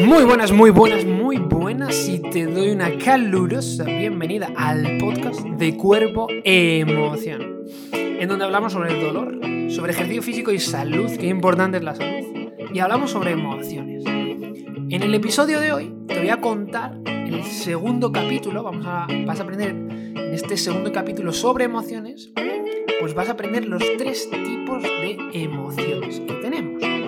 Muy buenas, muy buenas, muy buenas y te doy una calurosa bienvenida al podcast de Cuerpo Emoción, en donde hablamos sobre el dolor, sobre ejercicio físico y salud, que importante es la salud, y hablamos sobre emociones. En el episodio de hoy te voy a contar el segundo capítulo, vamos a, vas a aprender en este segundo capítulo sobre emociones, pues vas a aprender los tres tipos de emociones que tenemos.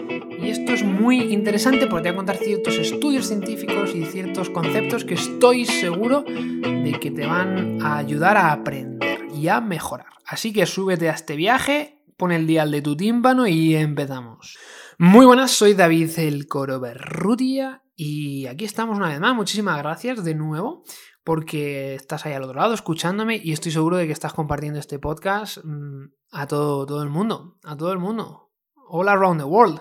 Y esto es muy interesante porque te voy a contar ciertos estudios científicos y ciertos conceptos que estoy seguro de que te van a ayudar a aprender y a mejorar. Así que súbete a este viaje, pon el dial de tu tímpano y empezamos. Muy buenas, soy David el Coro Berrutia y aquí estamos una vez más. Muchísimas gracias de nuevo porque estás ahí al otro lado escuchándome y estoy seguro de que estás compartiendo este podcast mmm, a todo, todo el mundo, a todo el mundo, all around the world.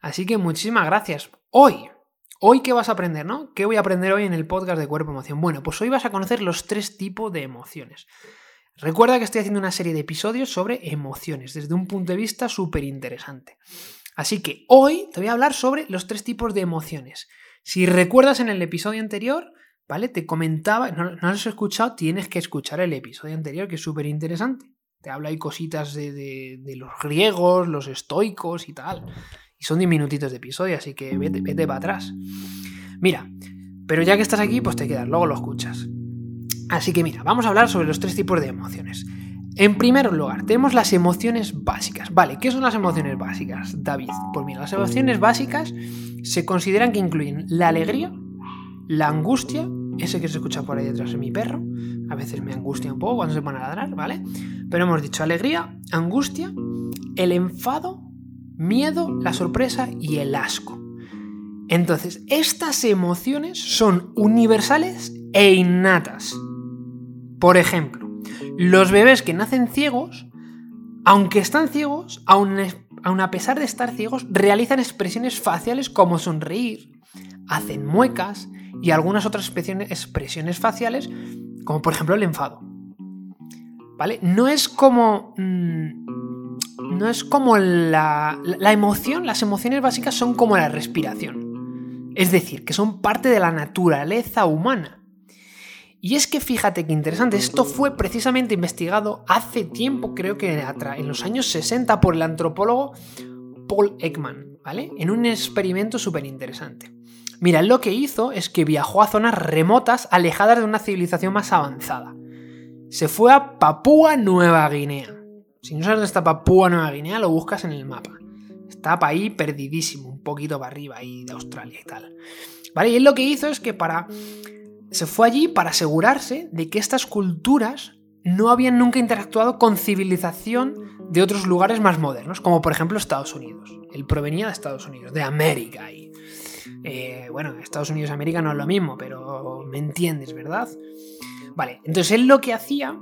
Así que muchísimas gracias. Hoy, hoy qué vas a aprender, ¿no? ¿Qué voy a aprender hoy en el podcast de Cuerpo Emoción? Bueno, pues hoy vas a conocer los tres tipos de emociones. Recuerda que estoy haciendo una serie de episodios sobre emociones desde un punto de vista súper interesante. Así que hoy te voy a hablar sobre los tres tipos de emociones. Si recuerdas en el episodio anterior, ¿vale? Te comentaba, no, lo has escuchado, tienes que escuchar el episodio anterior, que es súper interesante. Te habla ahí cositas de, de los griegos, los estoicos y tal. Y son 10 minutitos de episodio, así que vete, vete para atrás. Mira, pero ya que estás aquí, pues te quedas, luego lo escuchas. Así que mira, vamos a hablar sobre los tres tipos de emociones. En primer lugar, tenemos las emociones básicas. Vale, ¿qué son las emociones básicas, David? Pues mira, las emociones básicas se consideran que incluyen la alegría, la angustia, ese que se escucha por ahí detrás de mi perro, a veces me angustia un poco cuando se pone a ladrar, ¿vale? Pero hemos dicho alegría, angustia, el enfado, miedo, la sorpresa y el asco. Entonces, estas emociones son universales e innatas. Por ejemplo, los bebés que nacen ciegos, aunque están ciegos, aun, a pesar de estar ciegos, realizan expresiones faciales como sonreír, hacen muecas y algunas otras expresiones faciales, como por ejemplo el enfado. ¿Vale? No es como... Mmm, no es como la, la emoción, las emociones básicas son como la respiración. Es decir, que son parte de la naturaleza humana. Y es que fíjate qué interesante, esto fue precisamente investigado hace tiempo, creo que en los años 60, por el antropólogo Paul Ekman, ¿vale? En un experimento súper interesante. Mira, lo que hizo es que viajó a zonas remotas, alejadas de una civilización más avanzada. Se fue a Papúa Nueva Guinea. Si no sabes dónde está Papúa Nueva Guinea, lo buscas en el mapa. Está para ahí perdidísimo, un poquito para arriba ahí de Australia y tal. ¿Vale? Y él lo que hizo es que para. Se fue allí para asegurarse de que estas culturas no habían nunca interactuado con civilización de otros lugares más modernos, como por ejemplo Estados Unidos. Él provenía de Estados Unidos, de América. Y, eh, bueno, Estados Unidos América no es lo mismo, pero me entiendes, ¿verdad? Vale, entonces él lo que hacía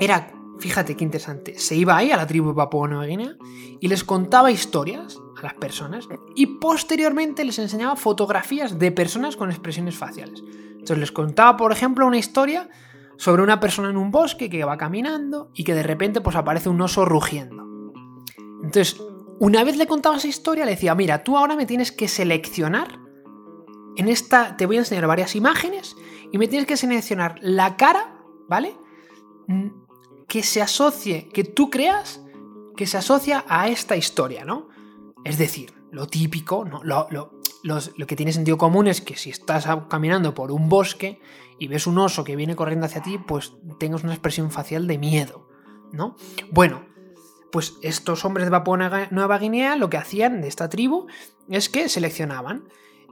era Fíjate qué interesante. Se iba ahí a la tribu de Papua Nueva Guinea y les contaba historias a las personas y posteriormente les enseñaba fotografías de personas con expresiones faciales. Entonces les contaba, por ejemplo, una historia sobre una persona en un bosque que va caminando y que de repente pues aparece un oso rugiendo. Entonces, una vez le contaba esa historia, le decía, mira, tú ahora me tienes que seleccionar. En esta te voy a enseñar varias imágenes y me tienes que seleccionar la cara, ¿vale? Que se asocie, que tú creas que se asocia a esta historia, ¿no? Es decir, lo típico, ¿no? Lo, lo, lo, que tiene sentido común es que si estás caminando por un bosque y ves un oso que viene corriendo hacia ti, pues tengas una expresión facial de miedo, ¿no? Bueno, pues estos hombres de Papua Nueva Guinea lo que hacían de esta tribu es que seleccionaban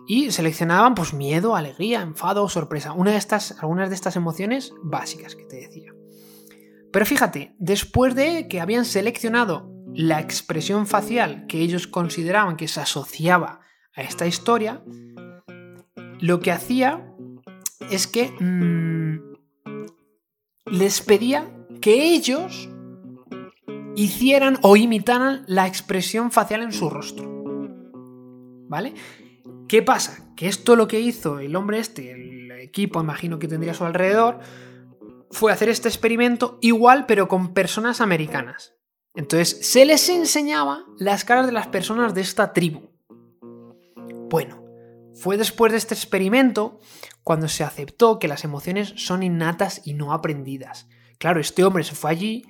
y seleccionaban pues miedo, alegría, enfado, sorpresa, una de estas, algunas de estas emociones básicas que te decía. Pero fíjate, después de que habían seleccionado la expresión facial que ellos consideraban que se asociaba a esta historia, lo que hacía es que mmm, les pedía que ellos hicieran o imitaran la expresión facial en su rostro. ¿Vale? ¿Qué pasa? Que esto lo que hizo el hombre este, el equipo, imagino que tendría a su alrededor, fue hacer este experimento igual pero con personas americanas. Entonces se les enseñaba las caras de las personas de esta tribu. Bueno, Fue después de este experimento cuando se aceptó que las emociones son innatas y no aprendidas. Claro, este hombre se fue allí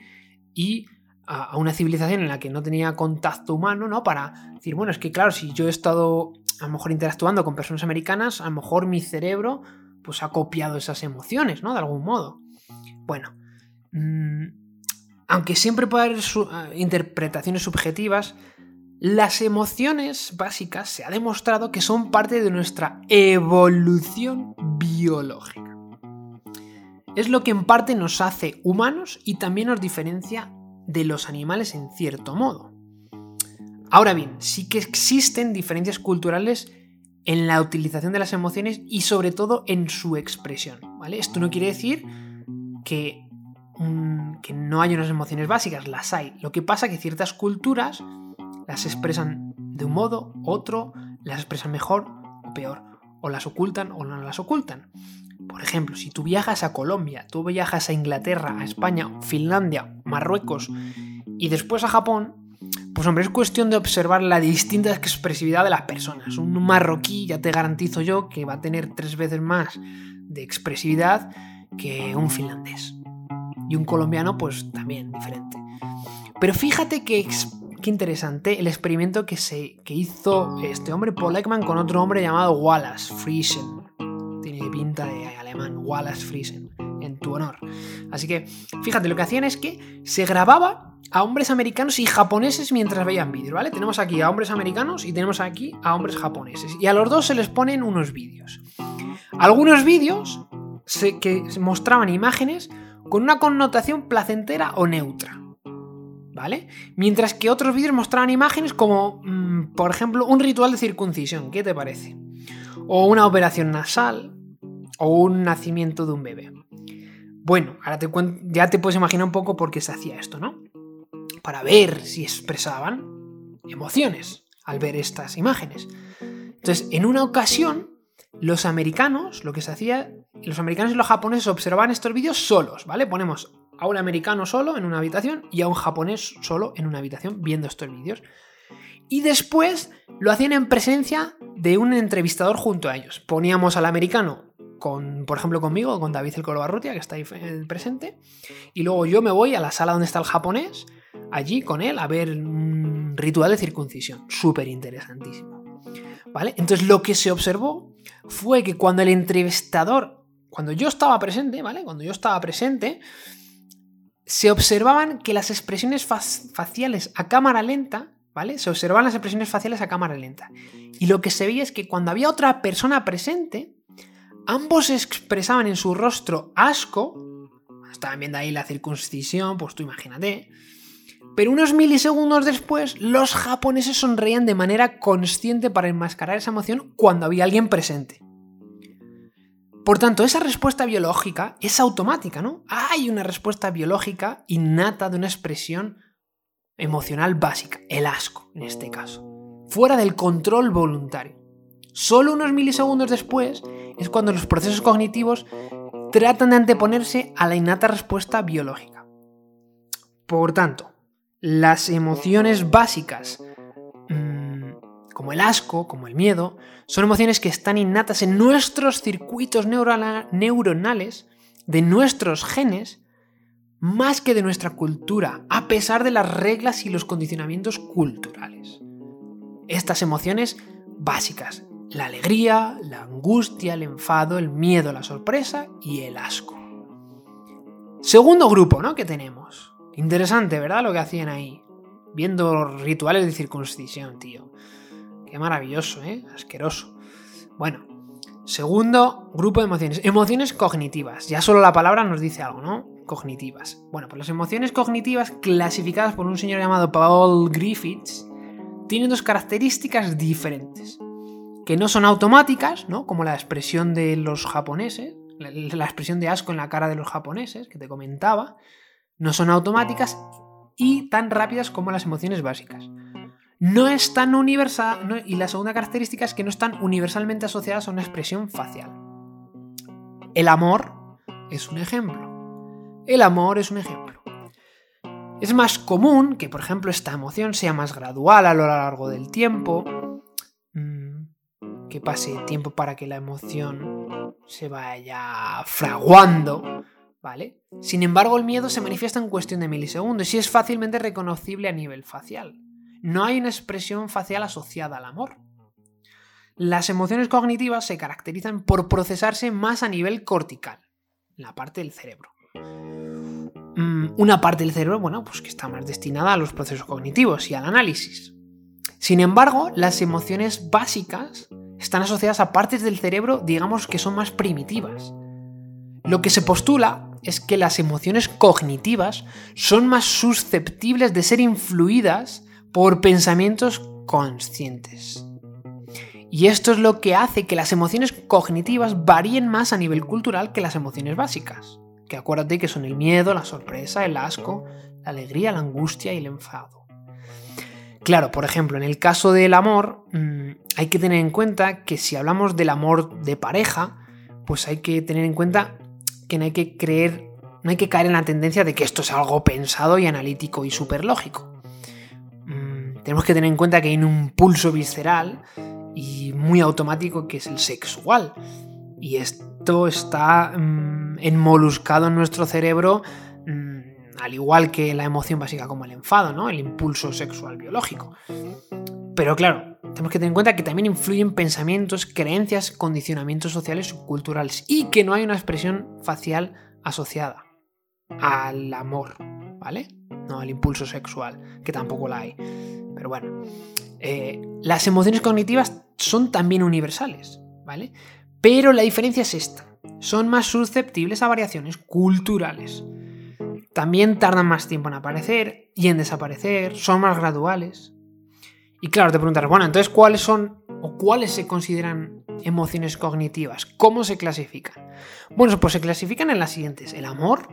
y a, una civilización en la que no tenía contacto humano, ¿no? Para decir, bueno, es que claro, si yo he estado a lo mejor interactuando con personas americanas, a lo mejor mi cerebro pues ha copiado esas emociones, ¿no? De algún modo. Bueno, mmm, aunque siempre puede haber eh, interpretaciones subjetivas, las emociones básicas se ha demostrado que son parte de nuestra evolución biológica. Es lo que en parte nos hace humanos y también nos diferencia de los animales en cierto modo. Ahora bien, sí que existen diferencias culturales en la utilización de las emociones y sobre todo en su expresión. ¿vale? Esto no quiere decir que que no hay unas emociones básicas, las hay. Lo que pasa es que ciertas culturas las expresan de un modo, otro, las expresan mejor o peor, o las ocultan o no las ocultan. Por ejemplo, si tú viajas a Colombia, tú viajas a Inglaterra, a España, Finlandia, Marruecos y después a Japón, pues hombre, es cuestión de observar la distinta expresividad de las personas. Un marroquí ya te garantizo yo que va a tener tres veces más de expresividad que un finlandés y un colombiano pues también diferente. Pero fíjate que, qué interesante el experimento que, se, que hizo este hombre Paul Ekman con otro hombre llamado Wallace Friesen. Tiene pinta de alemán, Wallace Friesen, en tu honor. Así que fíjate, lo que hacían es que se grababa a hombres americanos y japoneses mientras veían vídeos, ¿vale? Tenemos aquí a hombres americanos y tenemos aquí a hombres japoneses. Y a los dos se les ponen unos vídeos. Algunos vídeos que mostraban imágenes con una connotación placentera o neutra. ¿Vale? Mientras que otros vídeos mostraban imágenes como, mm, por ejemplo, un ritual de circuncisión, ¿qué te parece? O una operación nasal, o un nacimiento de un bebé. Bueno, ahora ya te puedes imaginar un poco por qué se hacía esto, ¿no? Para ver si expresaban emociones al ver estas imágenes. Entonces, en una ocasión, los americanos, lo que se hacía los americanos y los japoneses observaban estos vídeos solos, ¿vale? Ponemos a un americano solo en una habitación y a un japonés solo en una habitación viendo estos vídeos. Y después lo hacían en presencia de un entrevistador junto a ellos. Poníamos al americano con, por ejemplo, conmigo, con David el Colobarrutia, que está ahí presente, y luego yo me voy a la sala donde está el japonés, allí con él, a ver un ritual de circuncisión. Súper interesantísimo. ¿Vale? Entonces lo que se observó fue que cuando el entrevistador cuando yo estaba presente, ¿vale? Cuando yo estaba presente, se observaban que las expresiones faciales a cámara lenta, ¿vale? Se observaban las expresiones faciales a cámara lenta. Y lo que se veía es que cuando había otra persona presente, ambos expresaban en su rostro asco. Estaban viendo ahí la circuncisión, pues tú imagínate. Pero unos milisegundos después, los japoneses sonreían de manera consciente para enmascarar esa emoción cuando había alguien presente. Por tanto, esa respuesta biológica es automática, ¿no? Hay una respuesta biológica innata de una expresión emocional básica, el asco en este caso, fuera del control voluntario. Solo unos milisegundos después es cuando los procesos cognitivos tratan de anteponerse a la innata respuesta biológica. Por tanto, las emociones básicas como el asco, como el miedo, son emociones que están innatas en nuestros circuitos neuronales, de nuestros genes, más que de nuestra cultura, a pesar de las reglas y los condicionamientos culturales. Estas emociones básicas, la alegría, la angustia, el enfado, el miedo, la sorpresa y el asco. Segundo grupo, ¿no? Que tenemos. Interesante, ¿verdad? Lo que hacían ahí. Viendo rituales de circuncisión, tío. Qué maravilloso, ¿eh? Asqueroso. Bueno, segundo grupo de emociones. Emociones cognitivas. Ya solo la palabra nos dice algo, ¿no? Cognitivas. Bueno, pues las emociones cognitivas clasificadas por un señor llamado Paul Griffiths tienen dos características diferentes. Que no son automáticas, ¿no? Como la expresión de los japoneses, la expresión de asco en la cara de los japoneses, que te comentaba, no son automáticas y tan rápidas como las emociones básicas no es tan universal, y la segunda característica es que no están universalmente asociadas a una expresión facial. El amor es un ejemplo. El amor es un ejemplo. Es más común que, por ejemplo, esta emoción sea más gradual a lo largo del tiempo, mm, que pase tiempo para que la emoción se vaya fraguando, ¿vale? Sin embargo, el miedo se manifiesta en cuestión de milisegundos y es fácilmente reconocible a nivel facial. No hay una expresión facial asociada al amor. Las emociones cognitivas se caracterizan por procesarse más a nivel cortical, la parte del cerebro. Mm, una parte del cerebro, bueno, pues que está más destinada a los procesos cognitivos y al análisis. Sin embargo, las emociones básicas están asociadas a partes del cerebro, digamos, que son más primitivas. Lo que se postula es que las emociones cognitivas son más susceptibles de ser influidas por pensamientos conscientes. Y esto es lo que hace que las emociones cognitivas varíen más a nivel cultural que las emociones básicas. Que acuérdate que son el miedo, la sorpresa, el asco, la alegría, la angustia y el enfado. Claro, por ejemplo, en el caso del amor, mm, hay que tener en cuenta que si hablamos del amor de pareja, pues hay que tener en cuenta que no hay que creer, no hay que caer en la tendencia de que esto es algo pensado y analítico y súper lógico. Mm, tenemos que tener en cuenta que hay un pulso visceral y muy automático que es el sexual. Y esto está mm, enmoluscado en nuestro cerebro, mm, al igual que la emoción básica como el enfado, ¿no? El impulso sexual biológico. Pero claro, tenemos que tener en cuenta que también influyen pensamientos, creencias, condicionamientos sociales y culturales. Y que no hay una expresión facial asociada al amor, ¿vale? No al impulso sexual, que tampoco la hay. Pero bueno, eh, las emociones cognitivas son también universales, ¿vale? Pero la diferencia es esta. Son más susceptibles a variaciones culturales. También tardan más tiempo en aparecer y en desaparecer, son más graduales. Y claro, te preguntarás, bueno, entonces, ¿cuáles son o cuáles se consideran emociones cognitivas? ¿Cómo se clasifican? Bueno, pues se clasifican en las siguientes: el amor,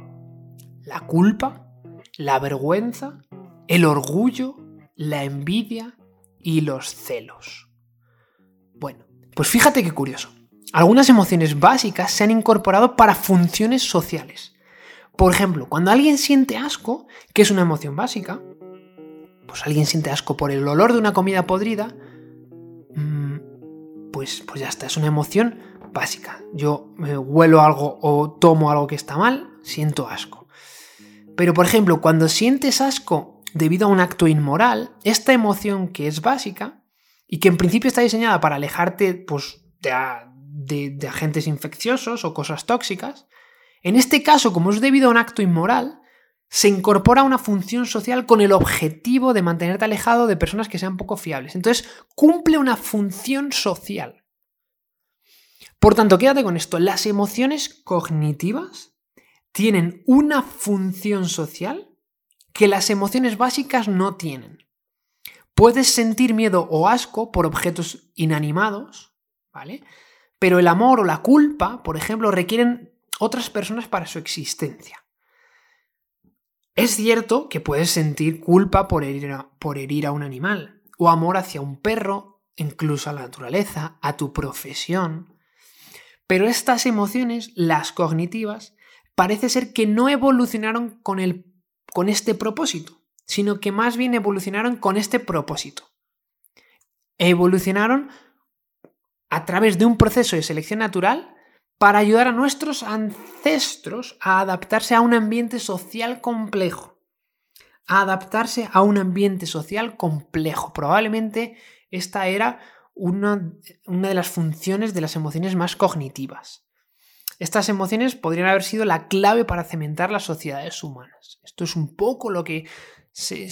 la culpa, la vergüenza, el orgullo, la envidia, y los celos. Bueno, pues fíjate qué curioso. Algunas emociones básicas se han incorporado para funciones sociales. Por ejemplo, cuando alguien siente asco, que es una emoción básica, pues alguien siente asco por el olor de una comida podrida, mm, pues, pues ya está, es una emoción básica. Yo me huelo algo o tomo algo que está mal, siento asco. Pero por ejemplo, cuando sientes asco debido a un acto inmoral, esta emoción que es básica y que en principio está diseñada para alejarte pues, de, agentes infecciosos o cosas tóxicas, en este caso, como es debido a un acto inmoral, se incorpora una función social con el objetivo de mantenerte alejado de personas que sean poco fiables. Entonces, cumple una función social. Por tanto, quédate con esto. Las emociones cognitivas tienen una función social que las emociones básicas no tienen. Puedes sentir miedo o asco por objetos inanimados, ¿vale? Pero el amor o la culpa, por ejemplo, requieren otras personas para su existencia. Es cierto que puedes sentir culpa por herir, a, un animal, o amor hacia un perro, incluso a la naturaleza, a tu profesión. Pero estas emociones, las cognitivas, parece ser que no evolucionaron con este propósito, sino que más bien evolucionaron con este propósito. Evolucionaron a través de un proceso de selección natural para ayudar a nuestros ancestros a adaptarse a un ambiente social complejo. A adaptarse a un ambiente social complejo. Probablemente esta era una, una de las funciones de las emociones más cognitivas. Estas emociones podrían haber sido la clave para cementar las sociedades humanas. Esto es un poco lo que se,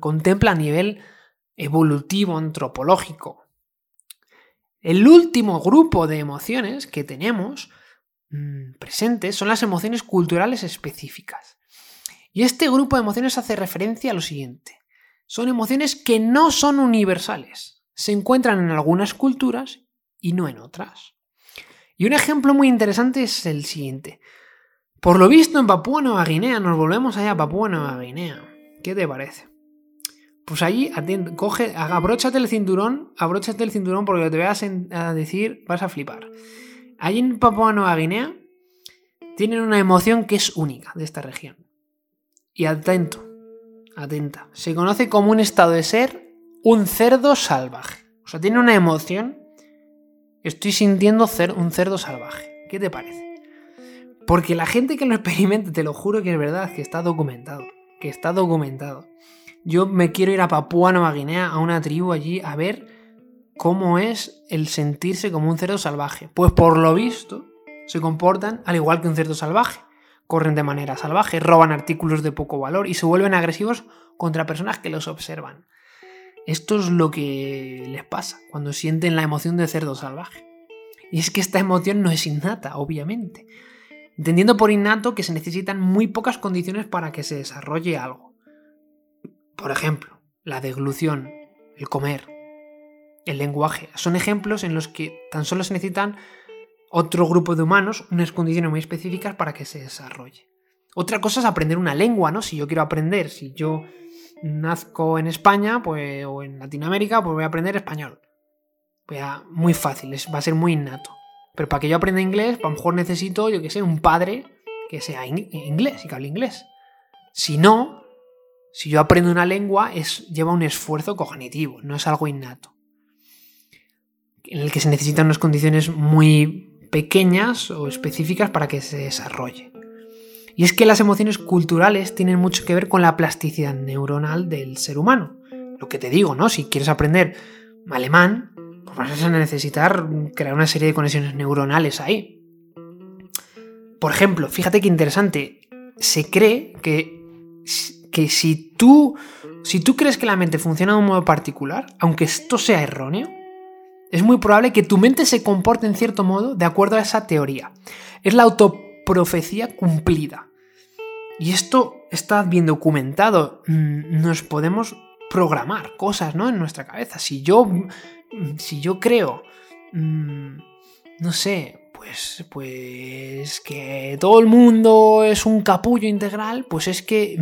contempla a nivel evolutivo, antropológico. El último grupo de emociones que tenemos mm, presentes son las emociones culturales específicas. Y este grupo de emociones hace referencia a lo siguiente. Son emociones que no son universales. Se encuentran en algunas culturas y no en otras. Y un ejemplo muy interesante es el siguiente. Por lo visto en Papúa Nueva Guinea, nos volvemos allá a Papúa Nueva Guinea. ¿Qué te parece? Pues allí, coge, abróchate el cinturón, abróchate el cinturón porque te voy a, decir, vas a flipar. Allí en Papúa Nueva Guinea tienen una emoción que es única de esta región. Y atento, atenta. Se conoce como un estado de ser un cerdo salvaje. O sea, tiene una emoción. Estoy sintiendo un cerdo salvaje. ¿Qué te parece? Porque la gente que lo experimenta, te lo juro que es verdad, que está documentado. Que está documentado. Yo me quiero ir a Papúa Nueva Guinea, a una tribu allí, a ver cómo es el sentirse como un cerdo salvaje. Pues por lo visto, se comportan al igual que un cerdo salvaje. Corren de manera salvaje, roban artículos de poco valor y se vuelven agresivos contra personas que los observan. Esto es lo que les pasa cuando sienten la emoción de cerdo salvaje. Y es que esta emoción no es innata, obviamente. Entendiendo por innato que se necesitan muy pocas condiciones para que se desarrolle algo. Por ejemplo, la deglución, el comer, el lenguaje. Son ejemplos en los que tan solo se necesitan otro grupo de humanos, unas condiciones muy específicas para que se desarrolle. Otra cosa es aprender una lengua, ¿no? Si yo quiero aprender, si yo nazco en España pues, o en Latinoamérica, pues voy a aprender español. Voy a, muy fácil, va a ser muy innato. Pero para que yo aprenda inglés, pues a lo mejor necesito, yo que sé, un padre que sea inglés y que hable inglés. Si no, si yo aprendo una lengua, es, lleva un esfuerzo cognitivo, no es algo innato en el que se necesitan unas condiciones muy pequeñas o específicas para que se desarrolle. Y es que las emociones culturales tienen mucho que ver con la plasticidad neuronal del ser humano. Lo que te digo, ¿no? Si quieres aprender alemán, pues vas a necesitar crear una serie de conexiones neuronales ahí. Por ejemplo, fíjate qué interesante. Se cree que, que si tú si tú crees que la mente funciona de un modo particular, aunque esto sea erróneo, es muy probable que tu mente se comporte en cierto modo de acuerdo a esa teoría. Es la autoprofecía cumplida. Y esto está bien documentado. Mm, nos podemos programar cosas, ¿no? En nuestra cabeza. Si yo, mm, si yo creo, mm, no sé, pues, pues que todo el mundo es un capullo integral, pues es que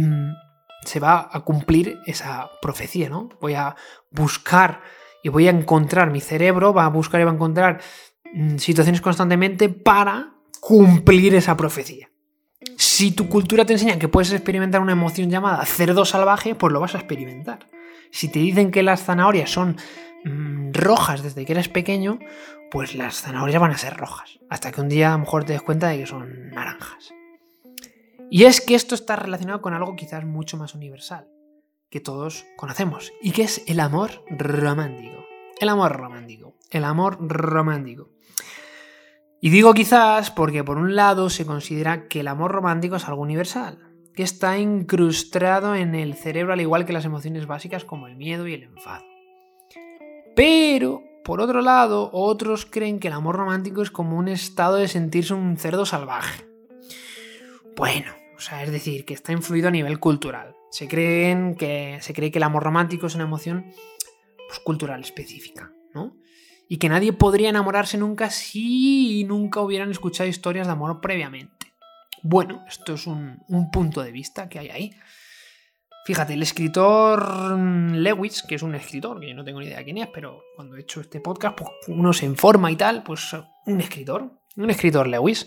se va a cumplir esa profecía, ¿no? Voy a buscar y voy a encontrar, mi cerebro va a buscar y va a encontrar mm, situaciones constantemente para cumplir esa profecía. Si tu cultura te enseña que puedes experimentar una emoción llamada cerdo salvaje, pues lo vas a experimentar. Si te dicen que las zanahorias son mm, rojas desde que eres pequeño, pues las zanahorias van a ser rojas. Hasta que un día a lo mejor te des cuenta de que son naranjas. Y es que esto está relacionado con algo quizás mucho más universal que todos conocemos y que es el amor romántico. El amor romántico. El amor romántico. Y digo quizás porque por un lado se considera que el amor romántico es algo universal, que está incrustado en el cerebro al igual que las emociones básicas como el miedo y el enfado. Pero, por otro lado, otros creen que el amor romántico es como un estado de sentirse un cerdo salvaje. Bueno, o sea, es decir, que está influido a nivel cultural. Se, que, se cree que el amor romántico es una emoción pues, cultural específica, ¿no? Y que nadie podría enamorarse nunca si nunca hubieran escuchado historias de amor previamente. Bueno, esto es un, punto de vista que hay ahí. Fíjate, el escritor Lewis, que es un escritor, que yo no tengo ni idea quién es, pero cuando he hecho este podcast, pues uno se informa y tal, pues un escritor, un escritor Lewis,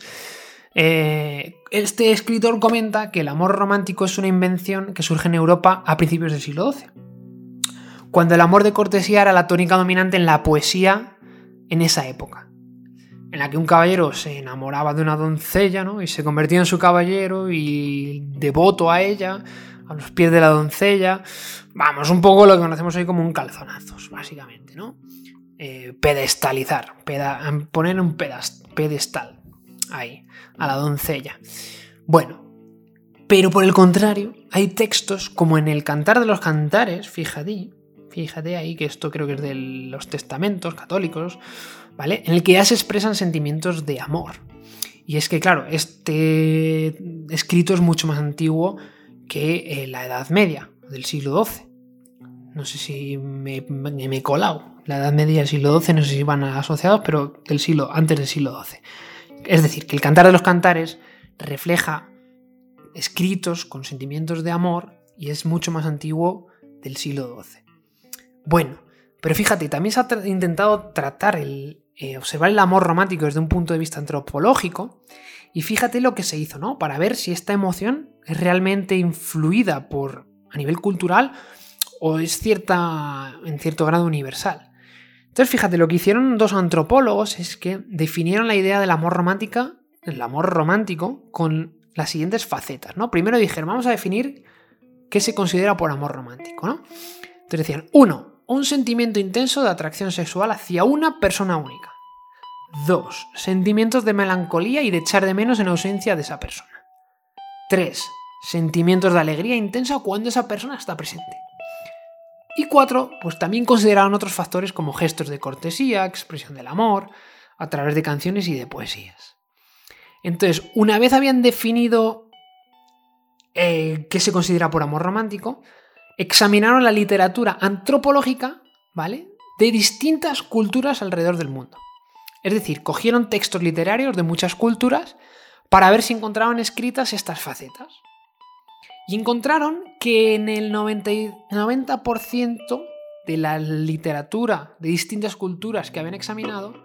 eh, este escritor comenta que el amor romántico es una invención que surge en Europa a principios del siglo XII, cuando el amor de cortesía era la tónica dominante en la poesía en esa época, en la que un caballero se enamoraba de una doncella ¿no? y se convertía en su caballero y devoto a ella, a los pies de la doncella. Vamos, un poco lo que conocemos hoy como un calzonazos, básicamente, ¿no? Eh, pedestalizar, poner un pedestal ahí a la doncella. Bueno, pero por el contrario, hay textos como en el Cantar de los Cantares, fíjate, fíjate ahí que esto creo que es de los testamentos católicos, ¿vale? En el que ya se expresan sentimientos de amor. Y es que, claro, este escrito es mucho más antiguo que eh, la Edad Media, del siglo XII. No sé si me, he colado. La Edad Media y el siglo XII no sé si van asociados, pero del siglo, antes del siglo XII. Es decir, que el Cantar de los Cantares refleja escritos con sentimientos de amor y es mucho más antiguo del siglo XII. Bueno, pero fíjate, también se ha intentado tratar el, eh, observar el amor romántico desde un punto de vista antropológico y fíjate lo que se hizo, ¿no? Para ver si esta emoción es realmente influida por a nivel cultural o es cierta en cierto grado universal. Entonces, fíjate, lo que hicieron dos antropólogos es que definieron la idea del amor romántica, el amor romántico, con las siguientes facetas, ¿no? Primero dijeron, vamos a definir qué se considera por amor romántico, ¿no? Entonces decían, uno, un sentimiento intenso de atracción sexual hacia una persona única. Dos, sentimientos de melancolía y de echar de menos en ausencia de esa persona. Tres, sentimientos de alegría intensa cuando esa persona está presente. Y cuatro, pues también consideraron otros factores como gestos de cortesía, expresión del amor, a través de canciones y de poesías. Entonces, una vez habían definido eh, qué se considera por amor romántico, examinaron la literatura antropológica, ¿vale? De distintas culturas alrededor del mundo. Es decir, cogieron textos literarios de muchas culturas para ver si encontraban escritas estas facetas. Y encontraron que en el 90%, de la literatura de distintas culturas que habían examinado,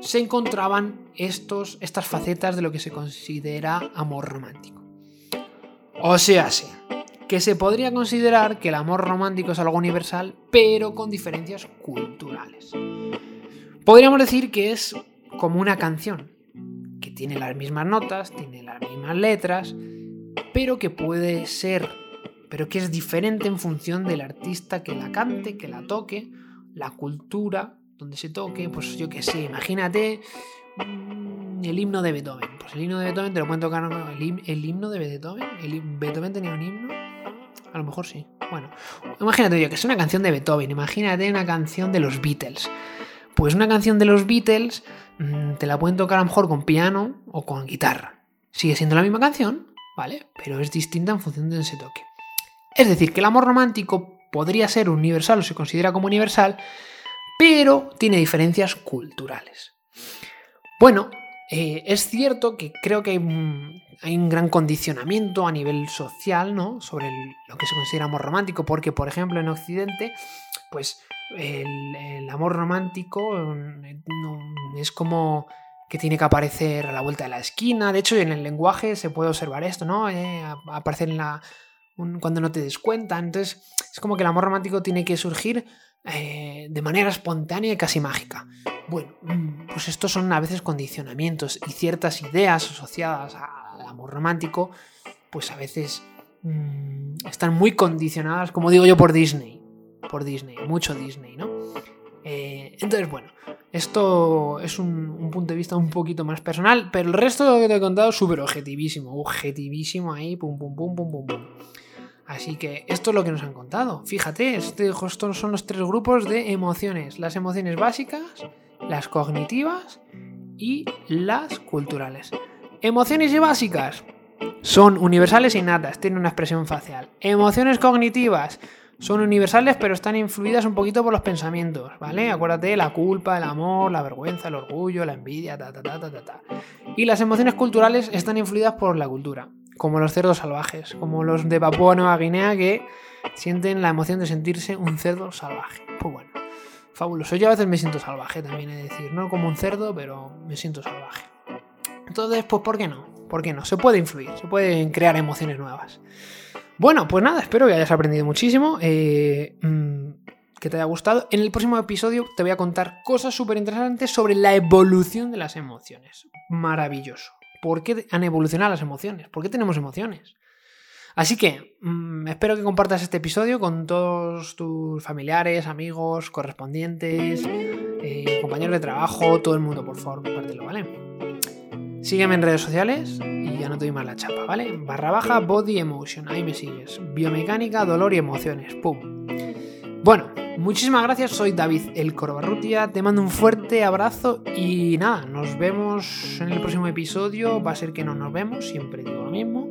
se encontraban estos, estas facetas de lo que se considera amor romántico. O sea, sí, que se podría considerar que el amor romántico es algo universal, pero con diferencias culturales. Podríamos decir que es como una canción, que tiene las mismas notas, tiene las mismas letras, pero que puede ser, pero que es diferente en función del artista que la cante, que la toque, la cultura donde se toque, pues yo qué sé, imagínate mm, el himno de Beethoven. Pues el himno de Beethoven te lo pueden tocar el, himno de Beethoven. ¿El Beethoven tenía un himno? A lo mejor sí. Bueno, imagínate yo que es una canción de Beethoven, imagínate una canción de los Beatles. Pues una canción de los Beatles mm, te la pueden tocar a lo mejor con piano o con guitarra. Sigue siendo la misma canción, ¿vale? Pero es distinta en función de donde se toque. Es decir, que el amor romántico podría ser universal o se considera como universal, pero tiene diferencias culturales. Bueno, eh, es cierto que creo que hay un, gran condicionamiento a nivel social, ¿no? Sobre lo que se considera amor romántico, porque, por ejemplo, en Occidente, pues el, amor romántico mm, es como que tiene que aparecer a la vuelta de la esquina. De hecho, en el lenguaje se puede observar esto, ¿no? Eh, aparecer en la, cuando no te des cuenta. Entonces, es como que el amor romántico tiene que surgir eh, de manera espontánea y casi mágica. Bueno, mm, pues estos son a veces condicionamientos y ciertas ideas asociadas al amor romántico, pues a veces mm, están muy condicionadas, como digo yo, por Disney. Por Disney, mucho Disney, ¿no? Eh, entonces, bueno, esto es un, un, punto de vista un poquito más personal, pero el resto de lo que te he contado es súper objetivísimo, objetivísimo ahí, pum, pum, pum, pum, pum, pum. Así que esto es lo que nos han contado. Fíjate, estos son los tres grupos de emociones. Las emociones básicas, las cognitivas y las culturales. Emociones básicas son universales e innatas, tienen una expresión facial. Emociones cognitivas son universales pero están influidas un poquito por los pensamientos, ¿vale? Acuérdate, la culpa, el amor, la vergüenza, el orgullo, la envidia, ta, ta, ta, ta, ta, ta. Y las emociones culturales están influidas por la cultura como los cerdos salvajes, como los de Papúa Nueva Guinea que sienten la emoción de sentirse un cerdo salvaje. Pues bueno, fabuloso. Yo a veces me siento salvaje también, es decir, no como un cerdo, pero me siento salvaje. Entonces, pues ¿por qué no? ¿Por qué no? Se puede influir, se pueden crear emociones nuevas. Bueno, pues nada, espero que hayas aprendido muchísimo, eh, mm, que te haya gustado. En el próximo episodio te voy a contar cosas súper interesantes sobre la evolución de las emociones. Maravilloso. ¿Por qué han evolucionado las emociones? ¿Por qué tenemos emociones? Así que mm, espero que compartas este episodio con todos tus familiares, amigos, correspondientes, eh, compañeros de trabajo, todo el mundo, por favor, compártelo, ¿vale? Sígueme en redes sociales y ya no te doy más la chapa, ¿vale? Barra baja body emotion, ahí me sigues. Biomecánica, dolor y emociones, pum. Bueno, muchísimas gracias, soy David El Corbarrutia, te mando un fuerte abrazo y nada, nos vemos en el próximo episodio, va a ser que no nos vemos, siempre digo lo mismo,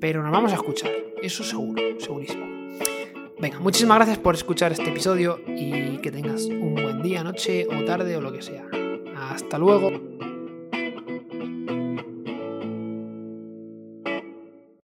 pero nos vamos a escuchar, eso seguro, segurísimo. Venga, muchísimas gracias por escuchar este episodio y que tengas un buen día, noche o tarde o lo que sea. Hasta luego.